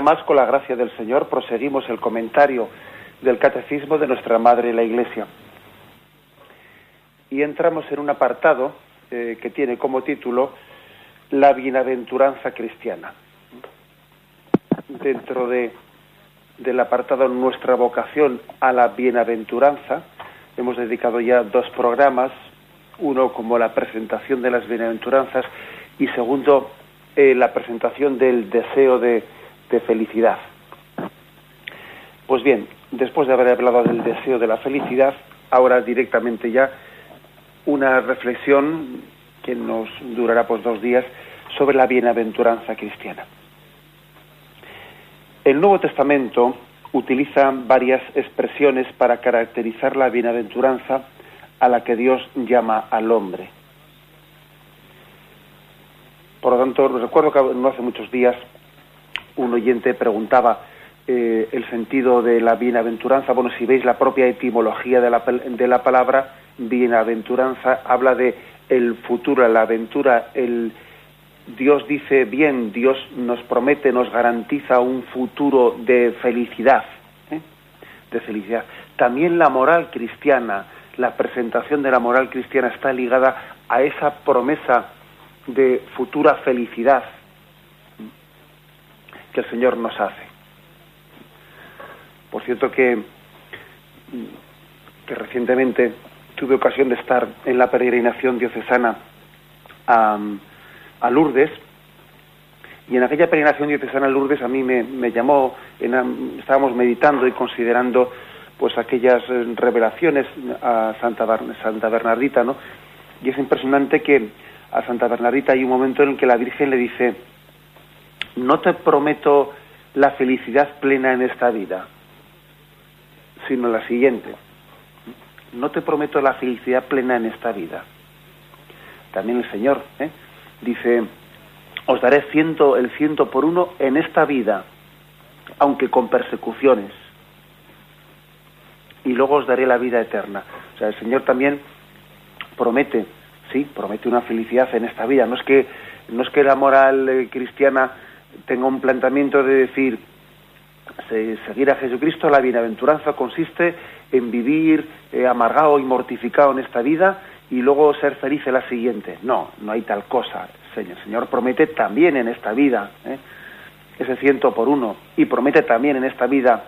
Más, con la gracia del Señor, proseguimos el comentario del Catecismo de nuestra Madre la Iglesia. Y entramos en un apartado eh, que tiene como título La bienaventuranza cristiana. Dentro de, del apartado Nuestra vocación a la bienaventuranza, hemos dedicado ya dos programas, uno como la presentación de las bienaventuranzas y segundo eh, la presentación del deseo de de felicidad. Pues bien, después de haber hablado del deseo de la felicidad, ahora directamente ya una reflexión que nos durará pues dos días sobre la bienaventuranza cristiana. El Nuevo Testamento utiliza varias expresiones para caracterizar la bienaventuranza a la que Dios llama al hombre. Por lo tanto, recuerdo que no hace muchos días un oyente preguntaba eh, el sentido de la bienaventuranza. Bueno, si veis la propia etimología de la, de la palabra bienaventuranza, habla de el futuro, la aventura, el Dios dice bien, Dios nos promete, nos garantiza un futuro de felicidad, ¿eh? de felicidad. También la moral cristiana, la presentación de la moral cristiana está ligada a esa promesa de futura felicidad, que el Señor nos hace. Por cierto que, que recientemente tuve ocasión de estar en la peregrinación diocesana a, a Lourdes, y en aquella peregrinación diocesana a Lourdes a mí me, me llamó, estábamos meditando y considerando pues aquellas eh, revelaciones a Santa, Santa Bernardita, ¿no? Y es impresionante que a Santa Bernardita hay un momento en el que la Virgen le dice, no te prometo la felicidad plena en esta vida, sino la siguiente. No te prometo la felicidad plena en esta vida. También el Señor ¿eh? dice, os daré ciento, el ciento por uno en esta vida, aunque con persecuciones. Y luego os daré la vida eterna. O sea, el Señor también promete, sí, promete una felicidad en esta vida. No es que, no es que la moral eh, cristiana tengo un planteamiento de decir, seguir a Jesucristo, la bienaventuranza consiste en vivir eh, amargado y mortificado en esta vida y luego ser feliz en la siguiente. No, no hay tal cosa. El Señor promete también en esta vida ¿eh? ese ciento por uno y promete también en esta vida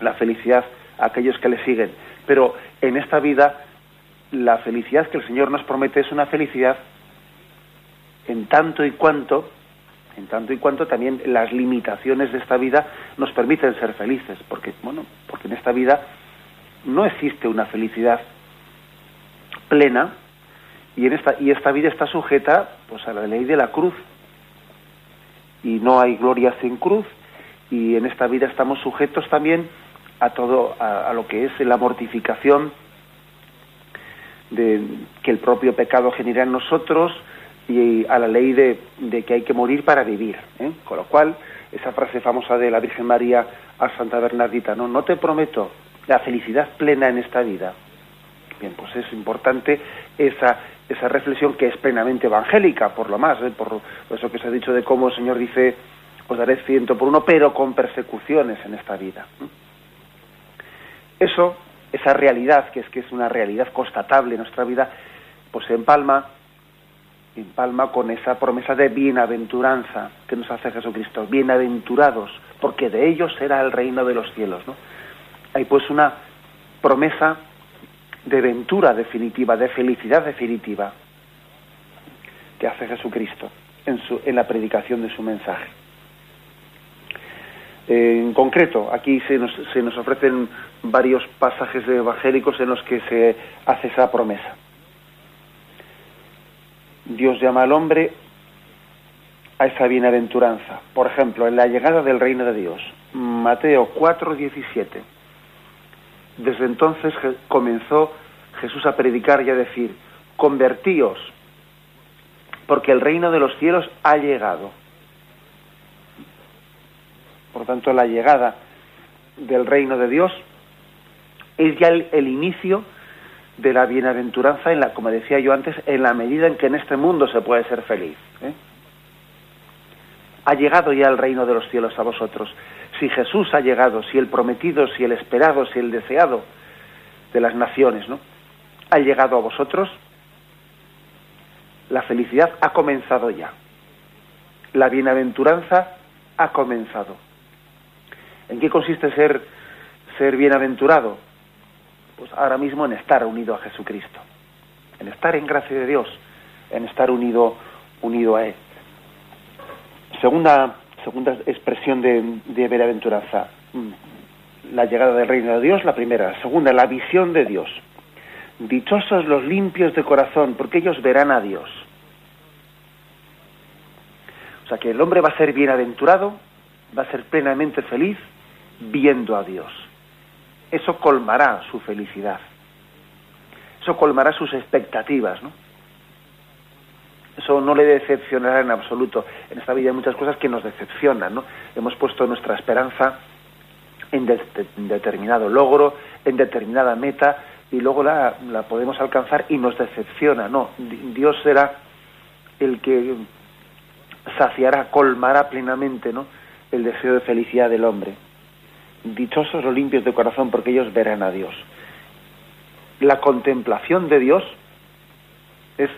la felicidad a aquellos que le siguen. Pero en esta vida la felicidad que el Señor nos promete es una felicidad en tanto y cuanto en tanto y cuanto también las limitaciones de esta vida nos permiten ser felices, porque bueno, porque en esta vida no existe una felicidad plena y en esta y esta vida está sujeta pues a la ley de la cruz. Y no hay gloria sin cruz y en esta vida estamos sujetos también a todo a, lo que es la mortificación de que el propio pecado genera en nosotros, y a la ley de, que hay que morir para vivir. ¿eh? Con lo cual, esa frase famosa de la Virgen María a Santa Bernardita, no, no te prometo la felicidad plena en esta vida. Bien, pues es importante esa, esa reflexión que es plenamente evangélica, por lo más, ¿eh? por, eso que se ha dicho de cómo el Señor dice, os daré ciento por uno, pero con persecuciones en esta vida. ¿eh? Eso, esa realidad, que es que es una realidad constatable en nuestra vida, pues se empalma en palma con esa promesa de bienaventuranza que nos hace Jesucristo. Bienaventurados, porque de ellos será el reino de los cielos. ¿no? Hay pues una promesa de ventura definitiva, de felicidad definitiva que hace Jesucristo en, su, en la predicación de su mensaje. En concreto, aquí se nos, se nos ofrecen varios pasajes evangélicos en los que se hace esa promesa. Dios llama al hombre a esa bienaventuranza. Por ejemplo, en la llegada del reino de Dios, Mateo 4, 17. Desde entonces comenzó Jesús a predicar y a decir, convertíos, porque el reino de los cielos ha llegado. Por tanto, la llegada del reino de Dios es ya el, inicio de la bienaventuranza, en la, como decía yo antes, en la medida en que en este mundo se puede ser feliz. ¿eh? Ha llegado ya el reino de los cielos a vosotros. Si Jesús ha llegado, si el prometido, si el esperado, si el deseado de las naciones, ¿no? Ha llegado a vosotros, la felicidad ha comenzado ya. La bienaventuranza ha comenzado. ¿En qué consiste ser, ser bienaventurado? Pues ahora mismo en estar unido a Jesucristo, en estar en gracia de Dios, en estar unido, unido a Él. Segunda, expresión de, de bienaventuranza, mm, la llegada del reino de Dios, la primera. Segunda, la visión de Dios. Dichosos los limpios de corazón, porque ellos verán a Dios. O sea que el hombre va a ser bienaventurado, va a ser plenamente feliz viendo a Dios. Eso colmará su felicidad. Eso colmará sus expectativas, ¿no? Eso no le decepcionará en absoluto. En esta vida hay muchas cosas que nos decepcionan, ¿no? Hemos puesto nuestra esperanza en, determinado logro, en determinada meta, y luego la, podemos alcanzar y nos decepciona. No, Dios será el que saciará, colmará plenamente ¿no? el deseo de felicidad del hombre. Dichosos los limpios de corazón porque ellos verán a Dios. La contemplación de Dios es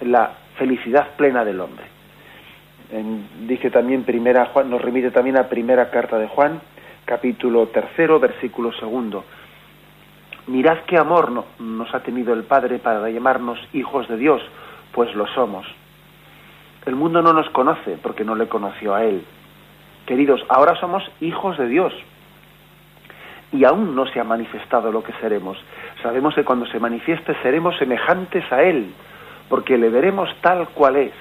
la felicidad plena del hombre. dice también primera Juan, nos remite también a primera carta de Juan, capítulo tercero, versículo segundo. Mirad qué amor nos ha tenido el Padre para llamarnos hijos de Dios, pues lo somos. El mundo no nos conoce porque no le conoció a Él. Queridos, ahora somos hijos de Dios. Y aún no se ha manifestado lo que seremos. Sabemos que cuando se manifieste seremos semejantes a Él, porque le veremos tal cual es.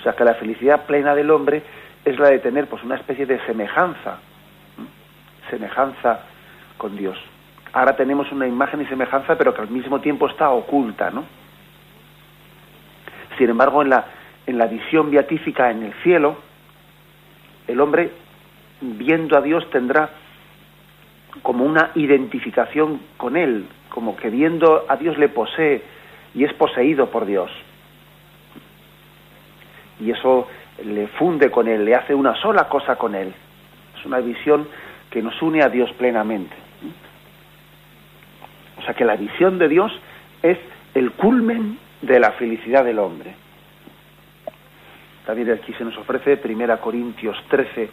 O sea que la felicidad plena del hombre es la de tener pues una especie de semejanza, semejanza con Dios. Ahora tenemos una imagen y semejanza, pero que al mismo tiempo está oculta, ¿no? Sin embargo, en la, en la visión beatífica en el cielo, el hombre, viendo a Dios, tendrá como una identificación con Él, como que viendo a Dios le posee y es poseído por Dios. Y eso le funde con Él, le hace una sola cosa con Él. Es una visión que nos une a Dios plenamente. O sea que la visión de Dios es el culmen de la felicidad del hombre. También aquí se nos ofrece 1 Corintios 13,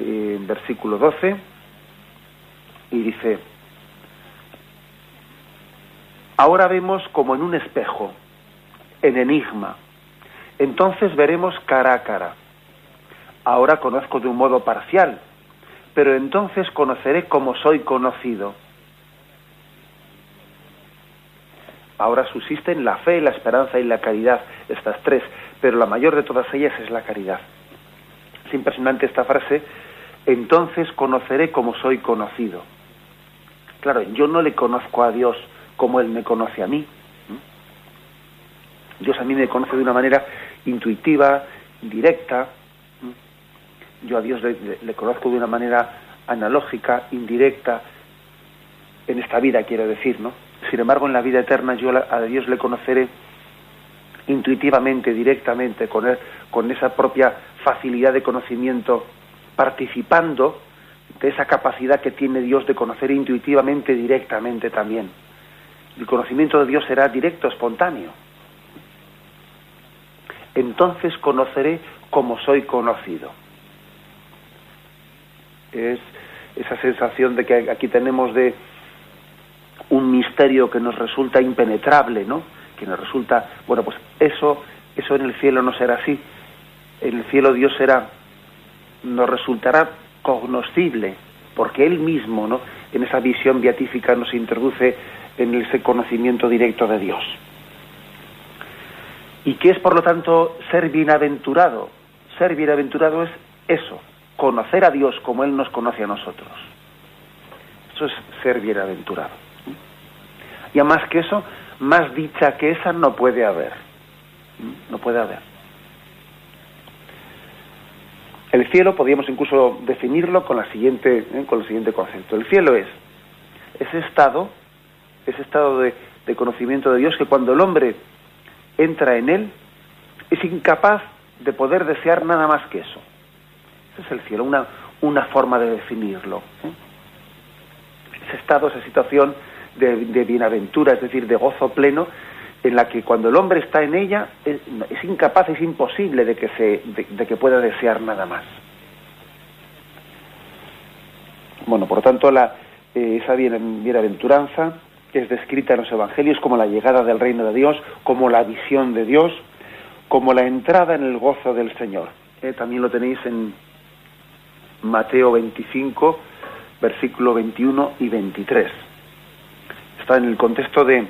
eh, versículo 12, y dice, ahora vemos como en un espejo, en enigma, entonces veremos cara a cara. Ahora conozco de un modo parcial, pero entonces conoceré como soy conocido. Ahora subsisten la fe, la esperanza y la caridad, estas tres, pero la mayor de todas ellas es la caridad. Es impresionante esta frase, entonces conoceré como soy conocido. Claro, yo no le conozco a Dios como Él me conoce a mí. Dios a mí me conoce de una manera intuitiva, directa. Yo a Dios le conozco de una manera analógica, indirecta, en esta vida quiero decir, ¿no? Sin embargo, en la vida eterna yo a Dios le conoceré intuitivamente, directamente, con, con esa propia facilidad de conocimiento, participando de esa capacidad que tiene Dios de conocer intuitivamente, directamente también. El conocimiento de Dios será directo, espontáneo. Entonces conoceré como soy conocido. Es esa sensación de que aquí tenemos de un misterio que nos resulta impenetrable, ¿no? Que nos resulta, bueno, pues eso, eso en el cielo no será así. En el cielo Dios será nos resultará cognoscible, porque Él mismo, ¿no? en esa visión beatífica, nos introduce en ese conocimiento directo de Dios. ¿Y qué es, por lo tanto, ser bienaventurado? Ser bienaventurado es eso, conocer a Dios como Él nos conoce a nosotros. Eso es ser bienaventurado. Y a más que eso, más dicha que esa no puede haber. No puede haber. El cielo podríamos incluso definirlo con, la siguiente, ¿eh? con el siguiente concepto. El cielo es ese estado, ese estado de, conocimiento de Dios que cuando el hombre entra en él es incapaz de poder desear nada más que eso. Ese es el cielo, una, una forma de definirlo. ¿eh? Ese estado, esa situación de, bienaventura, es decir, de gozo pleno, en la que cuando el hombre está en ella es, incapaz, es imposible de que, se, de, que pueda desear nada más. Bueno, por tanto, la, eh, esa bienaventuranza es descrita en los evangelios como la llegada del reino de Dios, como la visión de Dios, como la entrada en el gozo del Señor. Eh, también lo tenéis en Mateo 25, versículo 21 y 23. Está en el contexto de,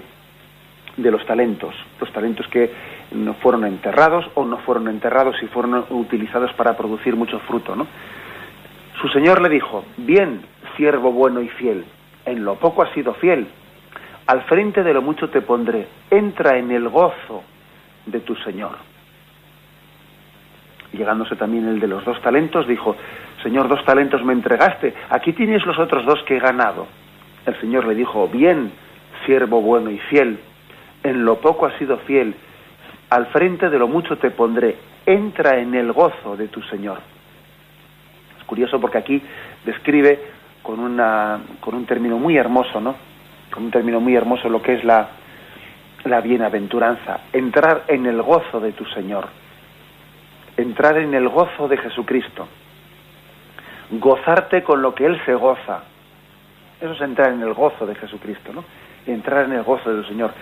de los talentos, los talentos que no fueron enterrados o no fueron enterrados y fueron utilizados para producir mucho fruto. ¿no? Su Señor le dijo, bien, siervo bueno y fiel, en lo poco has sido fiel, al frente de lo mucho te pondré, entra en el gozo de tu Señor. Llegándose también el de los dos talentos, dijo, Señor, dos talentos me entregaste, aquí tienes los otros dos que he ganado. El Señor le dijo, bien, siervo bueno y fiel, en lo poco has sido fiel, al frente de lo mucho te pondré, entra en el gozo de tu Señor. Es curioso porque aquí describe con, una, con un término muy hermoso, ¿no? Con un término muy hermoso lo que es la, la bienaventuranza, entrar en el gozo de tu Señor, entrar en el gozo de Jesucristo, gozarte con lo que Él se goza. Eso es entrar en el gozo de Jesucristo, ¿no? Entrar en el gozo del Señor.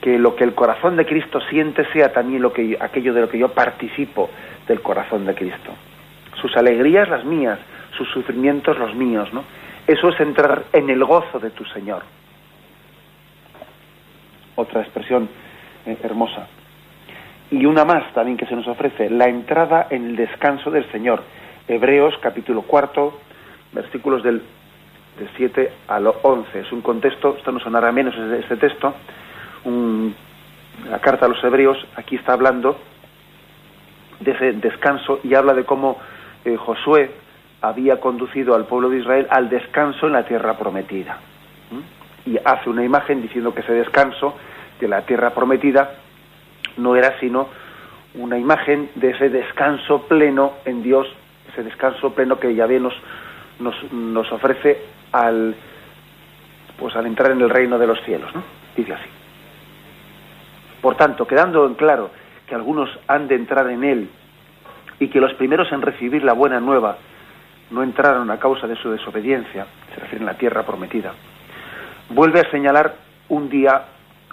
Que lo que el corazón de Cristo siente sea también lo que, aquello de lo que yo participo del corazón de Cristo. Sus alegrías las mías, sus sufrimientos los míos, ¿no? Eso es entrar en el gozo de tu Señor. Otra expresión eh, hermosa. Y una más también que se nos ofrece, la entrada en el descanso del Señor. Hebreos capítulo cuarto, versículos del, 7 al 11. Es un contexto, esto no sonará menos este texto, la carta a los Hebreos, aquí está hablando de ese descanso y habla de cómo eh, Josué había conducido al pueblo de Israel al descanso en la tierra prometida. Y hace una imagen diciendo que ese descanso de la tierra prometida no era sino una imagen de ese descanso pleno en Dios, ese descanso pleno que Yahvé nos, nos, nos ofrece al, pues al entrar en el reino de los cielos, ¿no? Dice así. Por tanto, quedando en claro que algunos han de entrar en él y que los primeros en recibir la buena nueva no entraron a causa de su desobediencia, se refiere a la tierra prometida. Vuelve a señalar un día,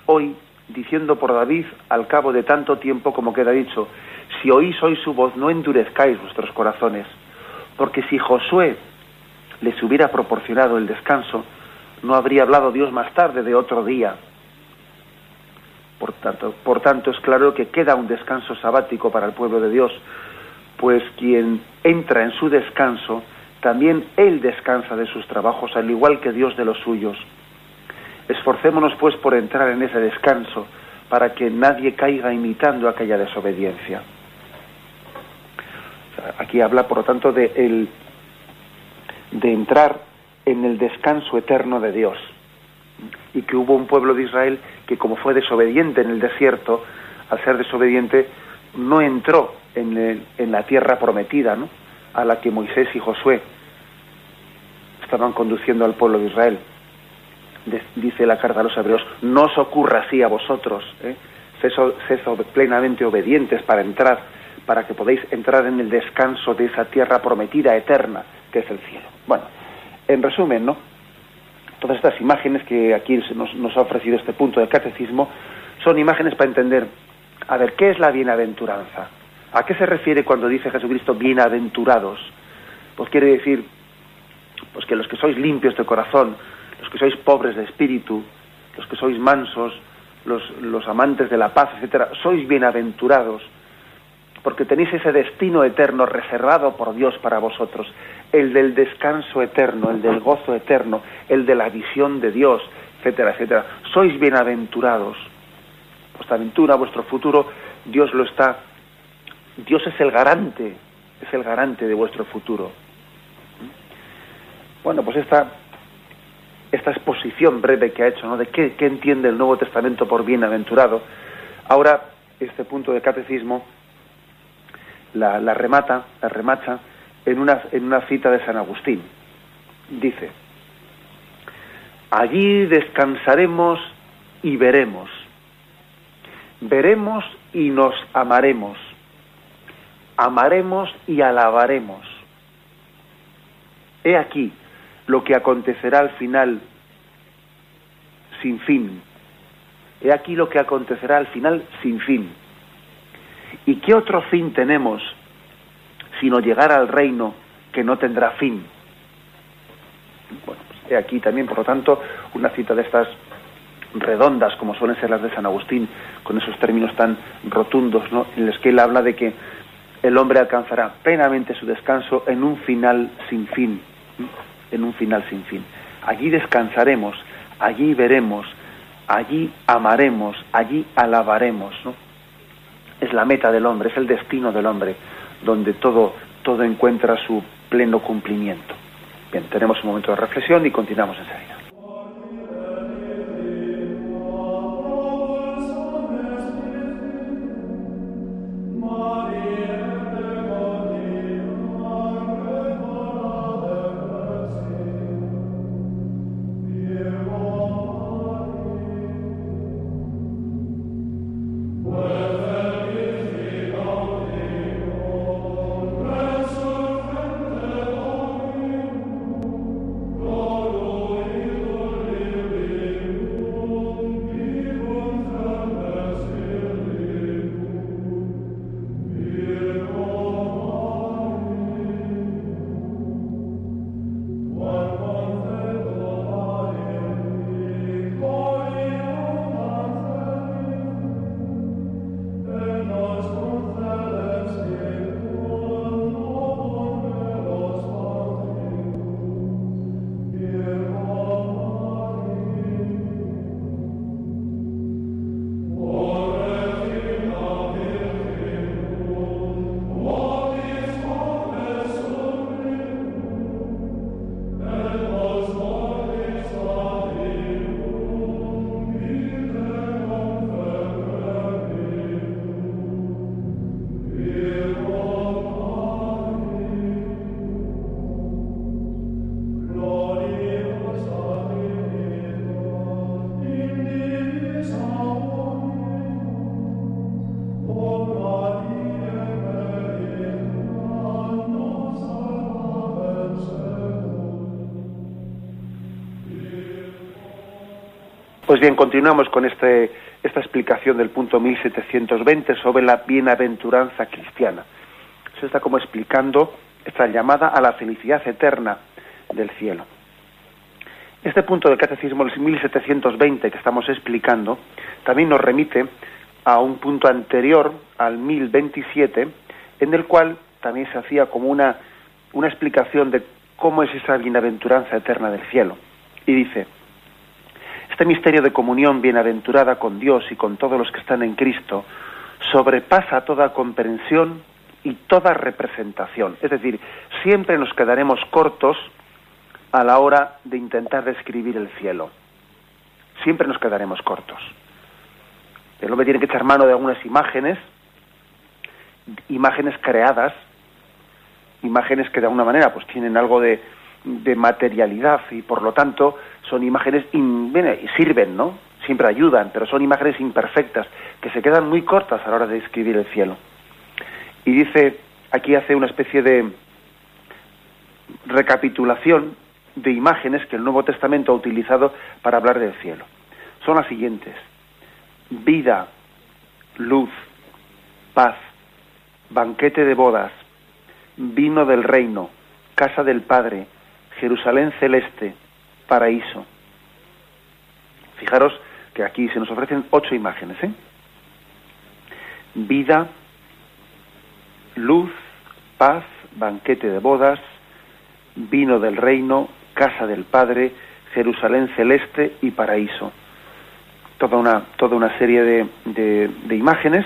hoy, diciendo por David, al cabo de tanto tiempo como queda dicho, si oís hoy su voz, no endurezcáis vuestros corazones, porque si Josué les hubiera proporcionado el descanso, no habría hablado Dios más tarde de otro día. Por tanto, por tanto, es claro que queda un descanso sabático para el pueblo de Dios, pues quien entra en su descanso, también él descansa de sus trabajos, al igual que Dios de los suyos. Esforcémonos pues por entrar en ese descanso, para que nadie caiga imitando aquella desobediencia. Aquí habla, por lo tanto, de, el, de entrar en el descanso eterno de Dios. Y que hubo un pueblo de Israel que, como fue desobediente en el desierto, al ser desobediente, no entró en, la tierra prometida, ¿no? a la que Moisés y Josué estaban conduciendo al pueblo de Israel. dice la carta a los hebreos, no os ocurra así a vosotros, ¿eh? sed, plenamente obedientes para entrar, para que podáis entrar en el descanso de esa tierra prometida eterna que es el cielo. Bueno, en resumen, ¿no? Todas estas imágenes que aquí nos, nos ha ofrecido este punto del catecismo son imágenes para entender, a ver, ¿qué es la bienaventuranza? ¿A qué se refiere cuando dice Jesucristo bienaventurados? Pues quiere decir pues que los que sois limpios de corazón, los que sois pobres de espíritu, los que sois mansos, los, los amantes de la paz, etcétera, sois bienaventurados, porque tenéis ese destino eterno reservado por Dios para vosotros, el del descanso eterno, el del gozo eterno, el de la visión de Dios, etcétera, etcétera. Sois bienaventurados. Vuestra aventura, vuestro futuro, Dios lo está. Dios es el garante, es el garante de vuestro futuro. Bueno, pues esta, esta exposición breve que ha hecho, ¿no? De qué, qué entiende el Nuevo Testamento por bienaventurado. Ahora, este punto de catecismo la, remata, la remacha en una, en una cita de San Agustín. Dice, allí descansaremos y veremos. Veremos y nos amaremos. Amaremos y alabaremos. He aquí lo que acontecerá al final sin fin. He aquí lo que acontecerá al final sin fin. ¿Y qué otro fin tenemos sino llegar al reino que no tendrá fin? Pues aquí también, por lo tanto, una cita de estas redondas, como suelen ser las de San Agustín, con esos términos tan rotundos, en los que él habla de que el hombre alcanzará plenamente su descanso en un final sin fin, en un final sin fin. Allí descansaremos, allí veremos, allí amaremos, allí alabaremos. Es la meta del hombre, es el destino del hombre, donde todo, todo encuentra su pleno cumplimiento. Bien, tenemos un momento de reflexión y continuamos enseguida. Pues bien, continuamos con este, esta explicación del punto 1720 sobre la bienaventuranza cristiana. Se está como explicando esta llamada a la felicidad eterna del cielo. Este punto del catecismo, el 1720 que estamos explicando, también nos remite a un punto anterior, al 1027, en el cual también se hacía como una, una explicación de cómo es esa bienaventuranza eterna del cielo. Y dice, este misterio de comunión bienaventurada con Dios y con todos los que están en Cristo sobrepasa toda comprensión y toda representación. Es decir, siempre nos quedaremos cortos a la hora de intentar describir el cielo. Siempre nos quedaremos cortos. El hombre tiene que echar mano de algunas imágenes, imágenes creadas, imágenes que de alguna manera pues tienen algo de, de materialidad y por lo tanto son imágenes sirven, ¿no? Siempre ayudan, pero son imágenes imperfectas que se quedan muy cortas a la hora de describir el cielo. Y dice, aquí hace una especie de recapitulación de imágenes que el Nuevo Testamento ha utilizado para hablar del cielo. Son las siguientes: vida, luz, paz, banquete de bodas, vino del reino, casa del Padre, Jerusalén celeste, paraíso. Fijaros que aquí se nos ofrecen ocho imágenes, ¿eh? Vida, luz, paz, banquete de bodas, vino del reino, casa del Padre, Jerusalén celeste y paraíso. Toda una, toda una serie de, de, imágenes,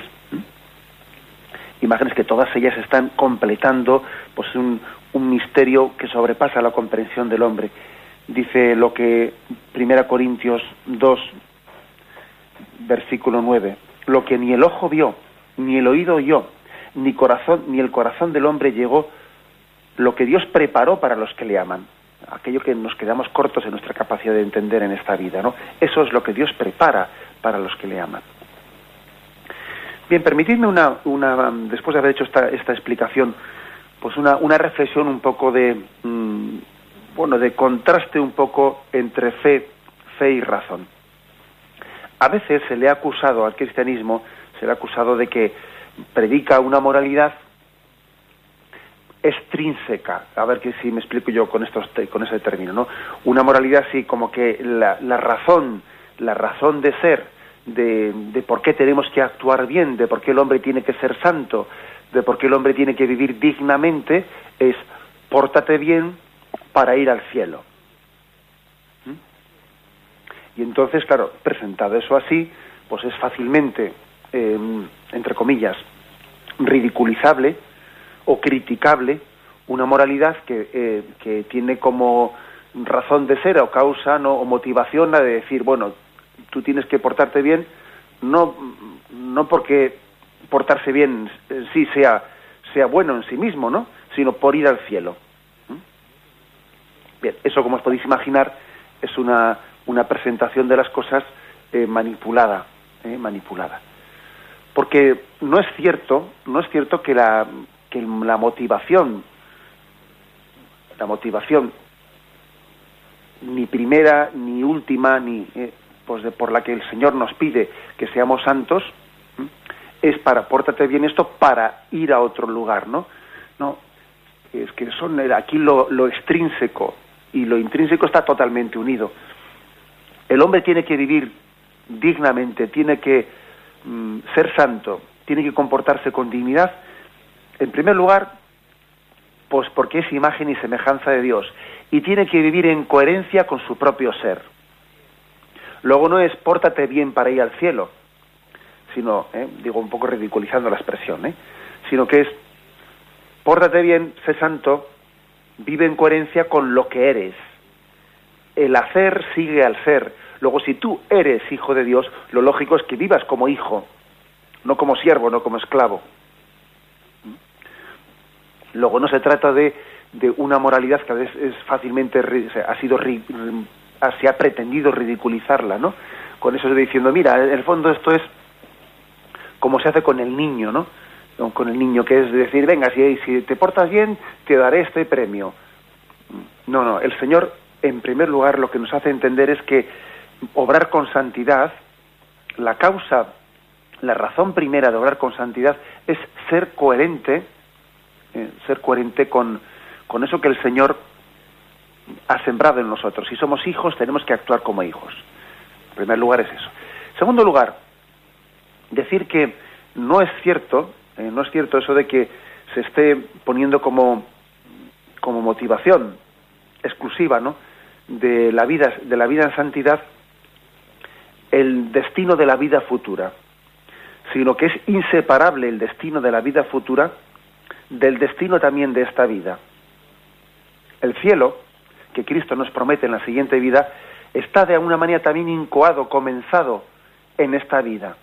imágenes que todas ellas están completando pues un, un misterio que sobrepasa la comprensión del hombre. Dice lo que Primera Corintios 2, versículo 9, lo que ni el ojo vio, ni el oído oyó, ni corazón, ni el corazón del hombre llegó, lo que Dios preparó para los que le aman aquello que nos quedamos cortos en nuestra capacidad de entender en esta vida, ¿no? Eso es lo que Dios prepara para los que le aman. Bien, permitidme una, una después de haber hecho esta, esta explicación, pues una, una reflexión un poco de, mm, bueno, de contraste un poco entre fe, fe y razón. A veces se le ha acusado al cristianismo, se le ha acusado de que predica una moralidad extrínseca, a ver que si me explico yo con estos con ese término, ¿no? Una moralidad así como que la, la razón, la razón de ser, de, de, por qué tenemos que actuar bien, de por qué el hombre tiene que ser santo, de por qué el hombre tiene que vivir dignamente, es pórtate bien para ir al cielo. ¿Mm? Y entonces, claro, presentado eso así, pues es fácilmente, eh, entre comillas, ridiculizable, o criticable una moralidad que, eh, que tiene como razón de ser o causa ¿no? o motivación la de decir, bueno, tú tienes que portarte bien, no, no porque portarse bien sí sea, sea bueno en sí mismo, ¿no? sino por ir al cielo. Bien, eso como os podéis imaginar es una, una presentación de las cosas eh, manipulada, eh, manipulada. Porque no es cierto, no es cierto que la, que la motivación, la motivación ni primera ni última ni eh, pues de, por la que el Señor nos pide que seamos santos es para pórtate bien esto para ir a otro lugar, ¿no? No, es que son aquí lo, lo extrínseco y lo intrínseco está totalmente unido. El hombre tiene que vivir dignamente, tiene que mm, ser santo, tiene que comportarse con dignidad en primer lugar, pues porque es imagen y semejanza de Dios y tiene que vivir en coherencia con su propio ser. Luego no es pórtate bien para ir al cielo, sino, eh, digo un poco ridiculizando la expresión, ¿eh? sino que es pórtate bien, sé santo, vive en coherencia con lo que eres. El hacer sigue al ser. Luego, si tú eres hijo de Dios, lo lógico es que vivas como hijo, no como siervo, no como esclavo. Luego no se trata de, de una moralidad que a veces es fácilmente ha sido se ha pretendido ridiculizarla, ¿no? Con eso de diciendo, mira, en el fondo esto es como se hace con el niño, ¿no? Con el niño, que es decir, venga, si, te portas bien, te daré este premio. No, no, el Señor, en primer lugar, lo que nos hace entender es que obrar con santidad, la causa, la razón primera de obrar con santidad es ser coherente eh, ser coherente con, con eso que el Señor ha sembrado en nosotros. Si somos hijos, tenemos que actuar como hijos. En primer lugar es eso. En segundo lugar, decir que no es cierto, eh, no es cierto eso de que se esté poniendo como, como motivación exclusiva, ¿no? de la vida de la vida en santidad el destino de la vida futura, sino que es inseparable el destino de la vida futura del destino también de esta vida. El cielo, que Cristo nos promete en la siguiente vida, está de alguna manera también incoado, comenzado en esta vida.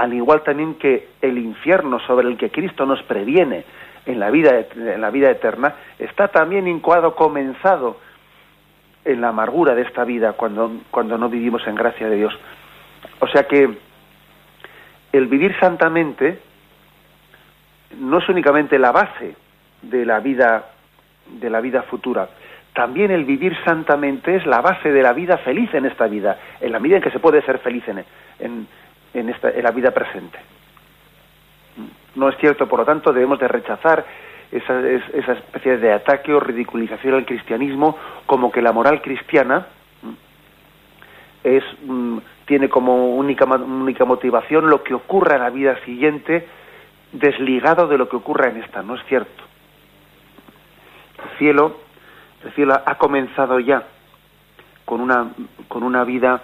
Al igual también que el infierno sobre el que Cristo nos previene en la vida, en la vida eterna, está también incoado, comenzado en la amargura de esta vida cuando, cuando no vivimos en gracia de Dios. O sea que el vivir santamente no es únicamente la base de la vida de la vida futura, también el vivir santamente es la base de la vida feliz en esta vida, en la medida en que se puede ser feliz en, en, esta, en la vida presente. No es cierto, por lo tanto, debemos de rechazar esa, esa especie de ataque o ridiculización al cristianismo como que la moral cristiana es mm, tiene como única, única motivación lo que ocurra en la vida siguiente desligado de lo que ocurra en esta. No es cierto. El cielo, el cielo ha comenzado ya con una, con una vida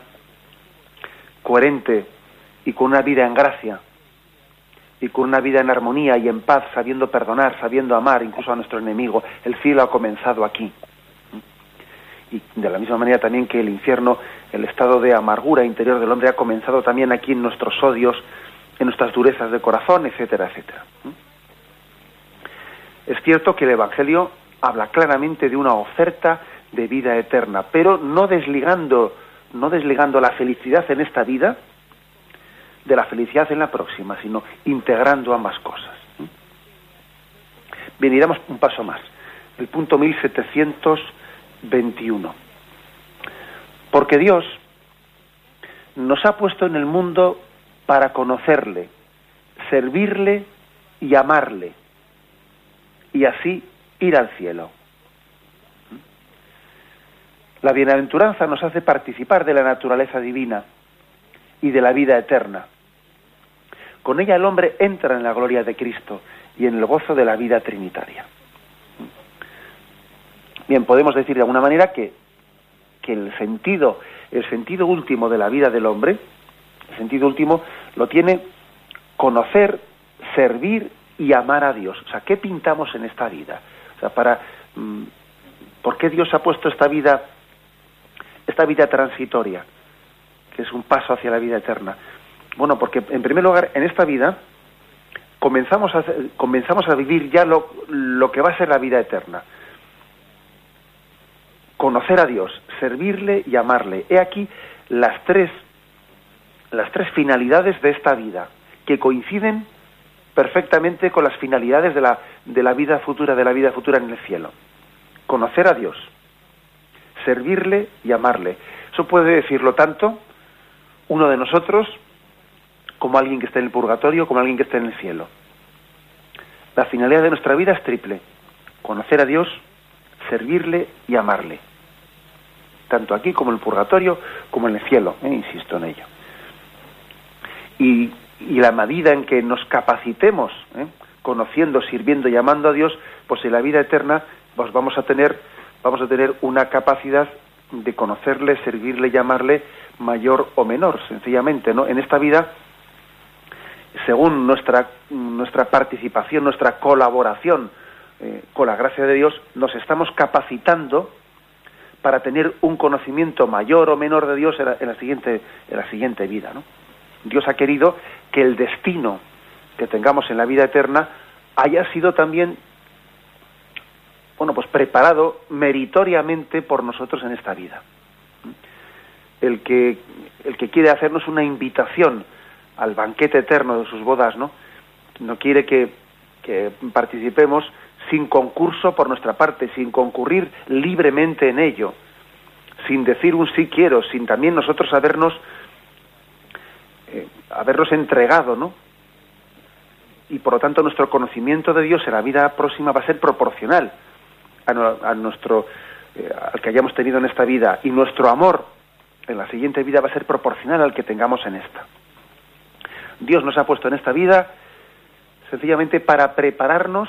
coherente y con una vida en gracia y con una vida en armonía y en paz, sabiendo perdonar, sabiendo amar incluso a nuestro enemigo. El cielo ha comenzado aquí. Y de la misma manera también que el infierno, el estado de amargura interior del hombre ha comenzado también aquí en nuestros odios, en nuestras durezas de corazón, etcétera, etcétera. Es cierto que el Evangelio habla claramente de una oferta de vida eterna, pero no desligando, no desligando la felicidad en esta vida de la felicidad en la próxima, sino integrando ambas cosas. Bien, y damos un paso más. El punto 1721. Porque Dios nos ha puesto en el mundo para conocerle, servirle y amarle, y así ir al cielo. La bienaventuranza nos hace participar de la naturaleza divina y de la vida eterna. Con ella el hombre entra en la gloria de Cristo y en el gozo de la vida trinitaria. Bien, podemos decir de alguna manera que, que el sentido, el sentido último de la vida del hombre, el sentido último lo tiene conocer, servir y amar a Dios. O sea, ¿qué pintamos en esta vida? O sea, para mm, ¿por qué Dios ha puesto esta vida esta vida transitoria, que es un paso hacia la vida eterna? Bueno, porque en primer lugar, en esta vida comenzamos a, comenzamos a vivir ya lo, lo que va a ser la vida eterna. Conocer a Dios, servirle y amarle. He aquí las tres, las tres finalidades de esta vida, que coinciden perfectamente con las finalidades de la, de la vida futura, de la vida futura en el cielo. Conocer a Dios, servirle y amarle. Eso puede decirlo tanto uno de nosotros como alguien que está en el purgatorio, como alguien que está en el cielo. La finalidad de nuestra vida es triple. Conocer a Dios, servirle y amarle. Tanto aquí como en el purgatorio, como en el cielo. ¿eh? Insisto en ello. Y, la medida en que nos capacitemos, ¿eh? conociendo, sirviendo y amando a Dios, pues en la vida eterna pues vamos a tener, vamos a tener una capacidad de conocerle, servirle y amarle mayor o menor, sencillamente, ¿no? En esta vida según nuestra, nuestra participación, nuestra colaboración eh, con la gracia de Dios, nos estamos capacitando para tener un conocimiento mayor o menor de Dios en la, siguiente, en la siguiente vida. Dios ha querido que el destino que tengamos en la vida eterna haya sido también bueno, pues preparado meritoriamente por nosotros en esta vida. El que, el que quiere hacernos una invitación al banquete eterno de sus bodas, ¿no? No quiere que, participemos sin concurso por nuestra parte, sin concurrir libremente en ello, sin decir un sí quiero, sin también nosotros habernos eh, habernos entregado, ¿no? Y por lo tanto nuestro conocimiento de Dios en la vida próxima va a ser proporcional a, nuestro eh, al que hayamos tenido en esta vida y nuestro amor en la siguiente vida va a ser proporcional al que tengamos en esta. Dios nos ha puesto en esta vida sencillamente para prepararnos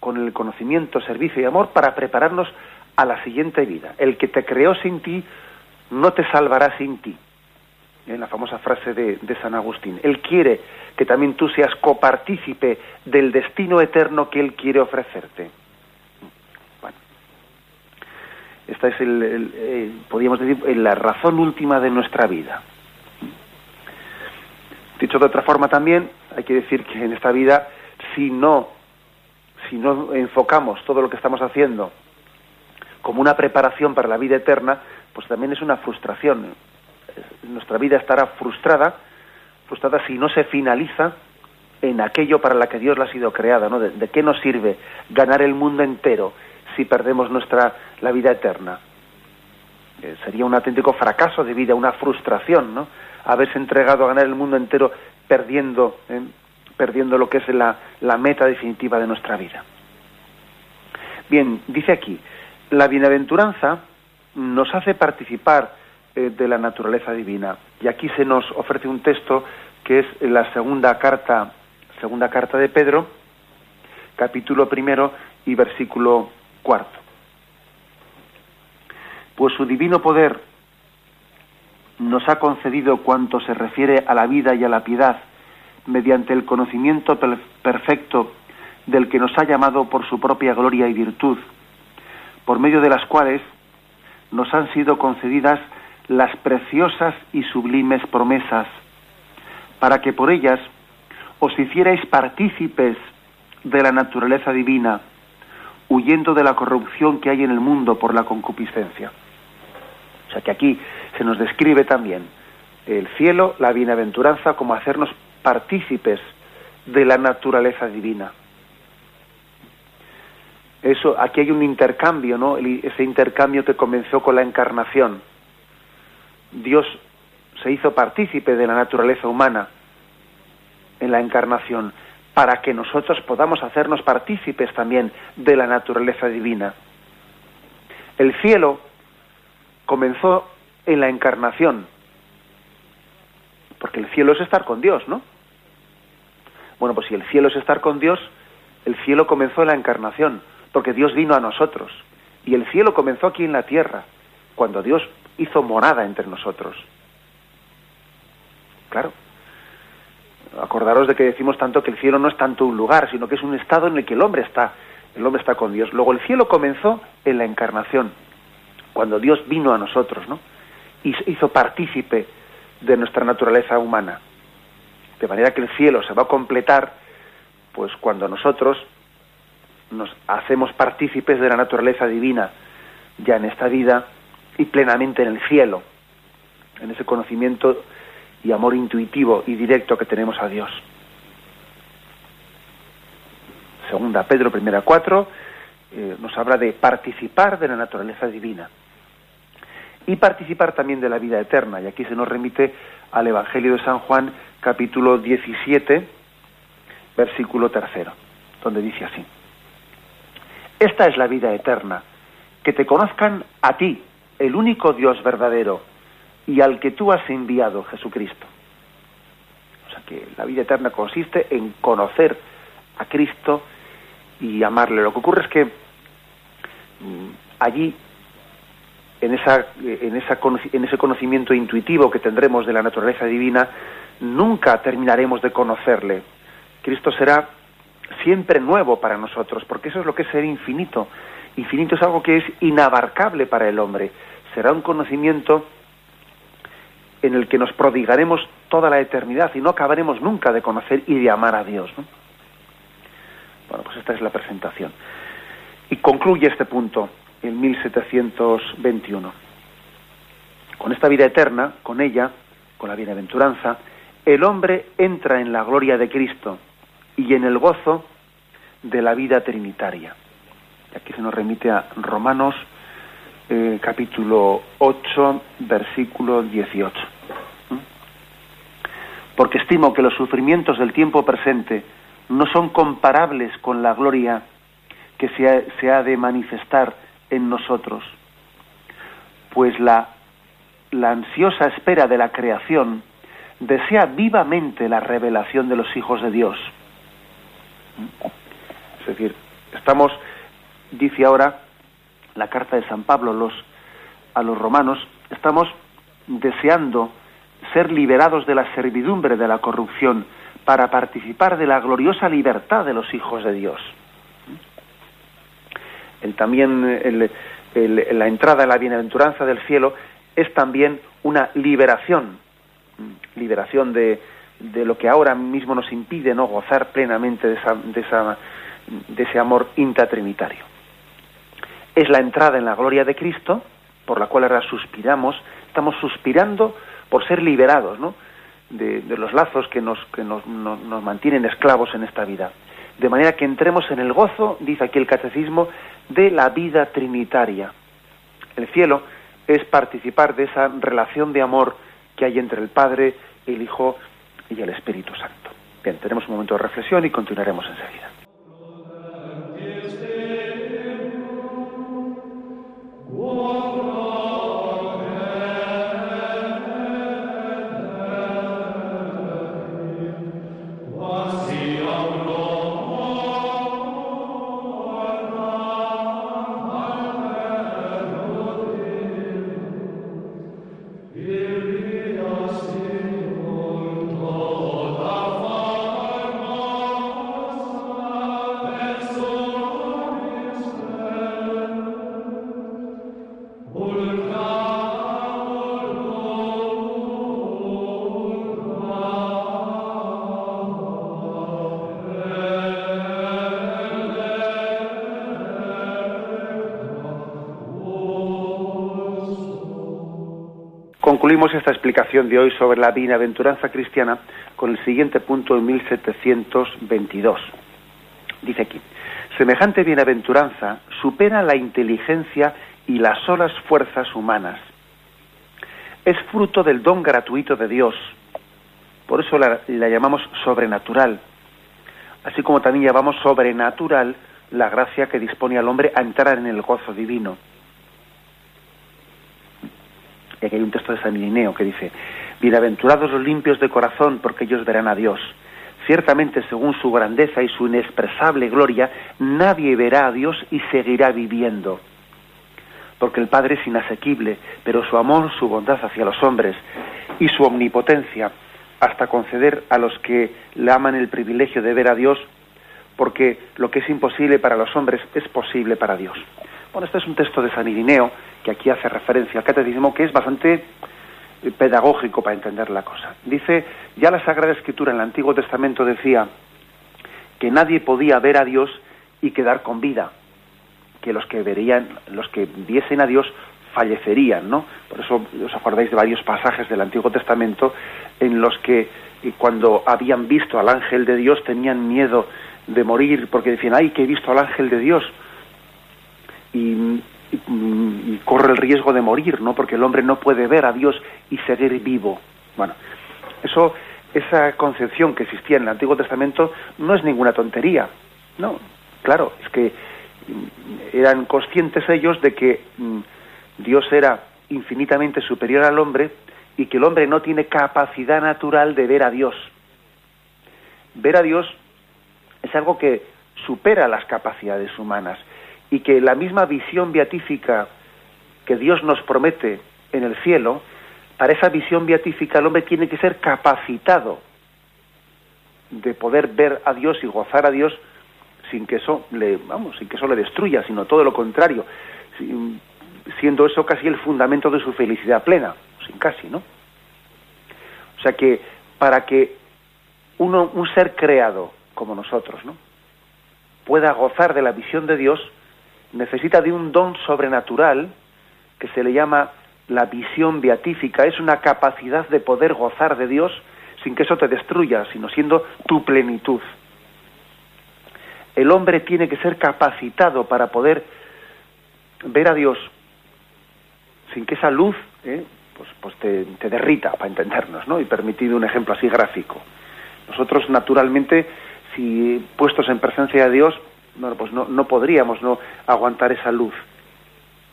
con el conocimiento, servicio y amor, para prepararnos a la siguiente vida. El que te creó sin ti no te salvará sin ti. En la famosa frase de, San Agustín. Él quiere que también tú seas copartícipe del destino eterno que Él quiere ofrecerte. Bueno, esta es, el, eh, podríamos decir, la razón última de nuestra vida. Dicho de otra forma también, hay que decir que en esta vida, si no, si no enfocamos todo lo que estamos haciendo como una preparación para la vida eterna, pues también es una frustración. Nuestra vida estará frustrada, frustrada si no se finaliza en aquello para la que Dios la ha sido creada, ¿no? ¿De, qué nos sirve ganar el mundo entero si perdemos nuestra la vida eterna? Eh, sería un auténtico fracaso de vida, una frustración, ¿no? Haberse entregado a ganar el mundo entero perdiendo, ¿eh? perdiendo lo que es la, la meta definitiva de nuestra vida. Bien, dice aquí, la bienaventuranza nos hace participar eh, de la naturaleza divina. Y aquí se nos ofrece un texto que es la segunda carta, segunda carta de Pedro, capítulo primero y versículo cuarto. Pues su divino poder nos ha concedido cuanto se refiere a la vida y a la piedad, mediante el conocimiento perfecto del que nos ha llamado por su propia gloria y virtud, por medio de las cuales nos han sido concedidas las preciosas y sublimes promesas, para que por ellas os hicierais partícipes de la naturaleza divina, huyendo de la corrupción que hay en el mundo por la concupiscencia. O sea que aquí se nos describe también el cielo, la bienaventuranza, como hacernos partícipes de la naturaleza divina. Eso, aquí hay un intercambio, ¿no? Ese intercambio que comenzó con la encarnación. Dios se hizo partícipe de la naturaleza humana en la encarnación para que nosotros podamos hacernos partícipes también de la naturaleza divina. El cielo comenzó en la encarnación, porque el cielo es estar con Dios, ¿no? Bueno, pues si el cielo es estar con Dios, el cielo comenzó en la encarnación, porque Dios vino a nosotros. Y el cielo comenzó aquí en la tierra, cuando Dios hizo morada entre nosotros. Claro. Acordaros de que decimos tanto que el cielo no es tanto un lugar, sino que es un estado en el que el hombre está, el hombre está con Dios. Luego el cielo comenzó en la encarnación, cuando Dios vino a nosotros, ¿no? Y hizo partícipe de nuestra naturaleza humana. De manera que el cielo se va a completar, pues cuando nosotros nos hacemos partícipes de la naturaleza divina ya en esta vida y plenamente en el cielo, en ese conocimiento y amor intuitivo y directo que tenemos a Dios. Segunda Pedro, primera cuatro, eh, nos habla de participar de la naturaleza divina y participar también de la vida eterna. Y aquí se nos remite al Evangelio de San Juan, capítulo 17, versículo tercero, donde dice así. Esta es la vida eterna, que te conozcan a ti, el único Dios verdadero, y al que tú has enviado, Jesucristo. O sea que la vida eterna consiste en conocer a Cristo y amarle. Lo que ocurre es que mm, allí, en, esa, en, en ese conocimiento intuitivo que tendremos de la naturaleza divina, nunca terminaremos de conocerle. Cristo será siempre nuevo para nosotros, porque eso es lo que es ser infinito. Infinito es algo que es inabarcable para el hombre. Será un conocimiento en el que nos prodigaremos toda la eternidad y no acabaremos nunca de conocer y de amar a Dios. Bueno, pues esta es la presentación. Y concluye este punto en 1721. Con esta vida eterna, con ella, con la bienaventuranza, el hombre entra en la gloria de Cristo y en el gozo de la vida trinitaria. Aquí se nos remite a Romanos eh, capítulo 8, versículo 18. ¿Mm? Porque estimo que los sufrimientos del tiempo presente no son comparables con la gloria que se se ha de manifestar en nosotros, pues la, ansiosa espera de la creación desea vivamente la revelación de los hijos de Dios es decir, estamos, dice ahora la carta de San Pablo a los romanos, estamos deseando ser liberados de la servidumbre de la corrupción para participar de la gloriosa libertad de los hijos de Dios. El, también la entrada en la bienaventuranza del cielo es también una liberación, liberación de, de lo que ahora mismo nos impide no gozar plenamente de, esa, de, esa, de ese amor intratrinitario. Es la entrada en la gloria de Cristo, por la cual ahora suspiramos, estamos suspirando por ser liberados ¿no? de, los lazos que, nos, que nos mantienen esclavos en esta vida. De manera que entremos en el gozo, dice aquí el catecismo, de la vida trinitaria. El cielo es participar de esa relación de amor que hay entre el Padre, el Hijo y el Espíritu Santo. Bien, tenemos un momento de reflexión y continuaremos enseguida. Concluimos esta explicación de hoy sobre la bienaventuranza cristiana con el siguiente punto en 1722. Dice aquí, semejante bienaventuranza supera la inteligencia y las solas fuerzas humanas. Es fruto del don gratuito de Dios. Por eso la, la llamamos sobrenatural. Así como también llamamos sobrenatural la gracia que dispone al hombre a entrar en el gozo divino. Y aquí hay un texto de San Irineo que dice, Bienaventurados los limpios de corazón, porque ellos verán a Dios. Ciertamente, según su grandeza y su inexpresable gloria, nadie verá a Dios y seguirá viviendo. Porque el Padre es inasequible, pero su amor, su bondad hacia los hombres y su omnipotencia, hasta conceder a los que le aman el privilegio de ver a Dios, porque lo que es imposible para los hombres es posible para Dios. Bueno, este es un texto de San Irineo que aquí hace referencia al catecismo que es bastante eh, pedagógico para entender la cosa. Dice, ya la Sagrada Escritura en el Antiguo Testamento decía que nadie podía ver a Dios y quedar con vida, que los que verían, los que viesen a Dios fallecerían, ¿no? Por eso os acordáis de varios pasajes del Antiguo Testamento en los que eh, cuando habían visto al ángel de Dios tenían miedo de morir porque decían, ay, que he visto al ángel de Dios y, corre el riesgo de morir, ¿no? Porque el hombre no puede ver a Dios y seguir vivo. Bueno, eso, esa concepción que existía en el Antiguo Testamento no es ninguna tontería, no. Claro, es que mm, eran conscientes ellos de que mm, Dios era infinitamente superior al hombre y que el hombre no tiene capacidad natural de ver a Dios. Ver a Dios es algo que supera las capacidades humanas y que la misma visión beatífica que Dios nos promete en el cielo, para esa visión beatífica el hombre tiene que ser capacitado de poder ver a Dios y gozar a Dios sin que eso le, vamos, sin que eso le destruya, sino todo lo contrario, siendo eso casi el fundamento de su felicidad plena, sin casi, ¿no? O sea que para que uno, un ser creado como nosotros, ¿no? pueda gozar de la visión de Dios, necesita de un don sobrenatural que se le llama la visión beatífica, es una capacidad de poder gozar de Dios sin que eso te destruya, sino siendo tu plenitud. El hombre tiene que ser capacitado para poder ver a Dios sin que esa luz ¿eh? pues, pues te, te, derrita, para entendernos, ¿no? Y permitido un ejemplo así gráfico. Nosotros, naturalmente, si puestos en presencia de Dios, no, pues no, no podríamos no aguantar esa luz,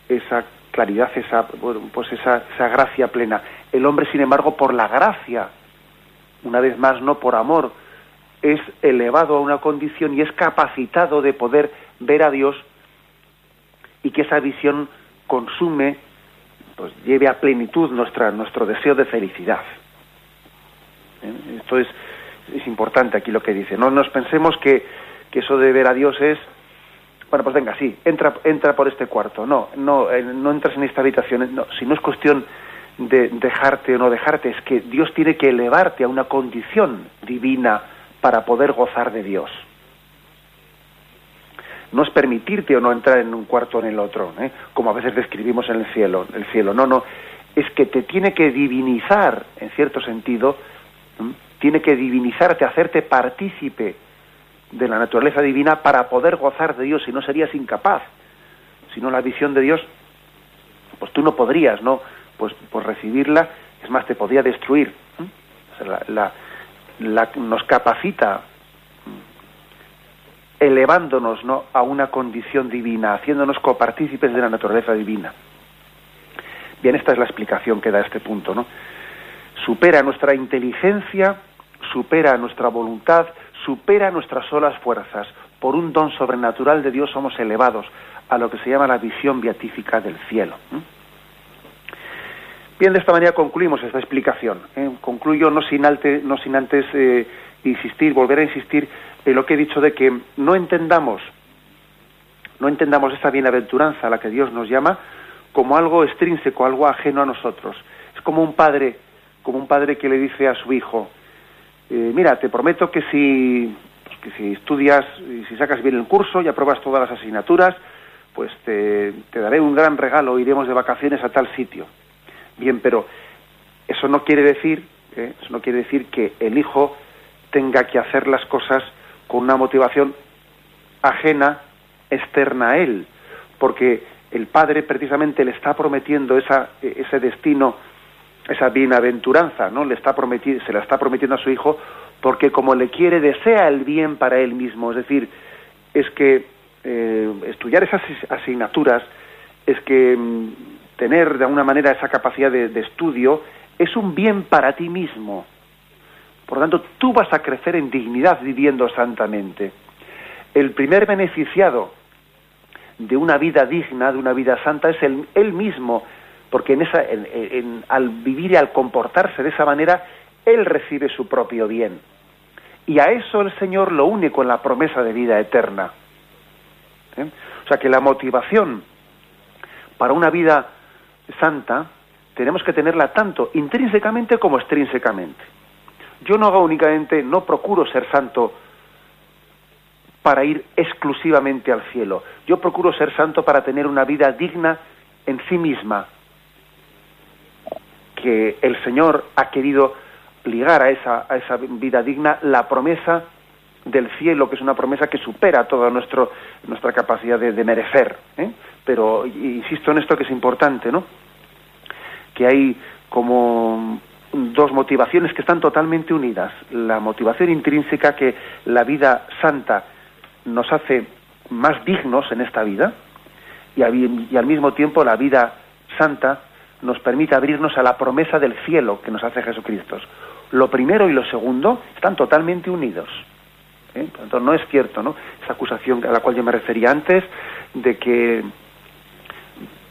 esa claridad, esa, pues esa, esa gracia plena. El hombre, sin embargo, por la gracia, una vez más, no por amor, es elevado a una condición y es capacitado de poder ver a Dios y que esa visión consume, pues lleve a plenitud nuestra, nuestro deseo de felicidad. ¿Eh? Esto es, es importante aquí lo que dice. No nos pensemos que que eso de ver a Dios es, bueno, pues venga, sí, entra, entra por este cuarto. No, no, eh, no entras en esta habitación. No, si no es cuestión de dejarte o no dejarte, es que Dios tiene que elevarte a una condición divina para poder gozar de Dios. No es permitirte o no entrar en un cuarto o en el otro, ¿eh? como a veces describimos en el cielo. El cielo, no, no, es que te tiene que divinizar, en cierto sentido, tiene que divinizarte, hacerte partícipe de la naturaleza divina para poder gozar de Dios, si no serías incapaz. Si no la visión de Dios, pues tú no podrías, ¿no? Pues, pues recibirla, es más, te podría destruir. la, nos capacita elevándonos ¿no? a una condición divina, haciéndonos copartícipes de la naturaleza divina. Bien, esta es la explicación que da este punto, ¿no? Supera nuestra inteligencia, supera nuestra voluntad, supera nuestras solas fuerzas. Por un don sobrenatural de Dios somos elevados a lo que se llama la visión beatífica del cielo. Bien, de esta manera concluimos esta explicación. ¿eh? Concluyo no sin, no sin antes eh, insistir, volver a insistir en lo que he dicho de que no entendamos, no entendamos esta bienaventuranza a la que Dios nos llama como algo extrínseco, algo ajeno a nosotros. Es como un padre, como un padre que le dice a su hijo, eh, mira, te prometo que si, que si estudias y si sacas bien el curso y apruebas todas las asignaturas, pues te, te daré un gran regalo, iremos de vacaciones a tal sitio. Bien, pero eso no quiere decir, ¿eh? eso no quiere decir que el hijo tenga que hacer las cosas con una motivación ajena, externa a él, porque el padre precisamente le está prometiendo esa, ese destino, esa bienaventuranza, ¿no? Le está prometiendo, se la está prometiendo a su hijo porque como le quiere desea el bien para él mismo, es decir, es que eh, estudiar esas asignaturas, es que mm, tener de alguna manera esa capacidad de, estudio es un bien para ti mismo. Por lo tanto, tú vas a crecer en dignidad viviendo santamente. El primer beneficiado de una vida digna, de una vida santa, es el, él mismo, porque en esa, al vivir y al comportarse de esa manera, él recibe su propio bien. Y a eso el Señor lo une con la promesa de vida eterna. ¿Eh? O sea que la motivación para una vida santa tenemos que tenerla tanto intrínsecamente como extrínsecamente. Yo no hago únicamente, no procuro ser santo para ir exclusivamente al cielo. Yo procuro ser santo para tener una vida digna en sí misma, que el Señor ha querido ligar a esa, a esa vida digna la promesa del cielo, que es una promesa que supera toda nuestro, nuestra capacidad de, merecer. ¿eh? Pero insisto en esto que es importante, ¿no? Que hay como dos motivaciones que están totalmente unidas. La motivación intrínseca que la vida santa nos hace más dignos en esta vida y, y al mismo tiempo la vida santa nos permite abrirnos a la promesa del cielo que nos hace Jesucristo. Lo primero y lo segundo están totalmente unidos. ¿eh? no es cierto, ¿no? Esa acusación a la cual yo me refería antes de que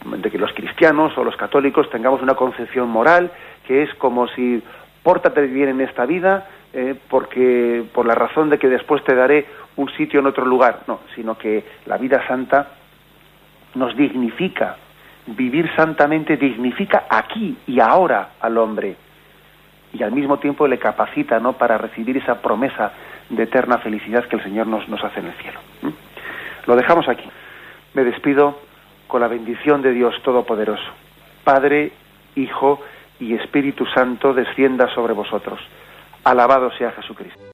de que los cristianos o los católicos tengamos una concepción moral que es como si pórtate bien en esta vida eh, porque por la razón de que después te daré un sitio en otro lugar, no, sino que la vida santa nos dignifica, vivir santamente dignifica aquí y ahora al hombre y al mismo tiempo le capacita ¿no? para recibir esa promesa de eterna felicidad que el Señor nos, nos hace en el cielo. Lo dejamos aquí. Me despido con la bendición de Dios Todopoderoso. Padre, Hijo y Espíritu Santo descienda sobre vosotros. Alabado sea Jesucristo.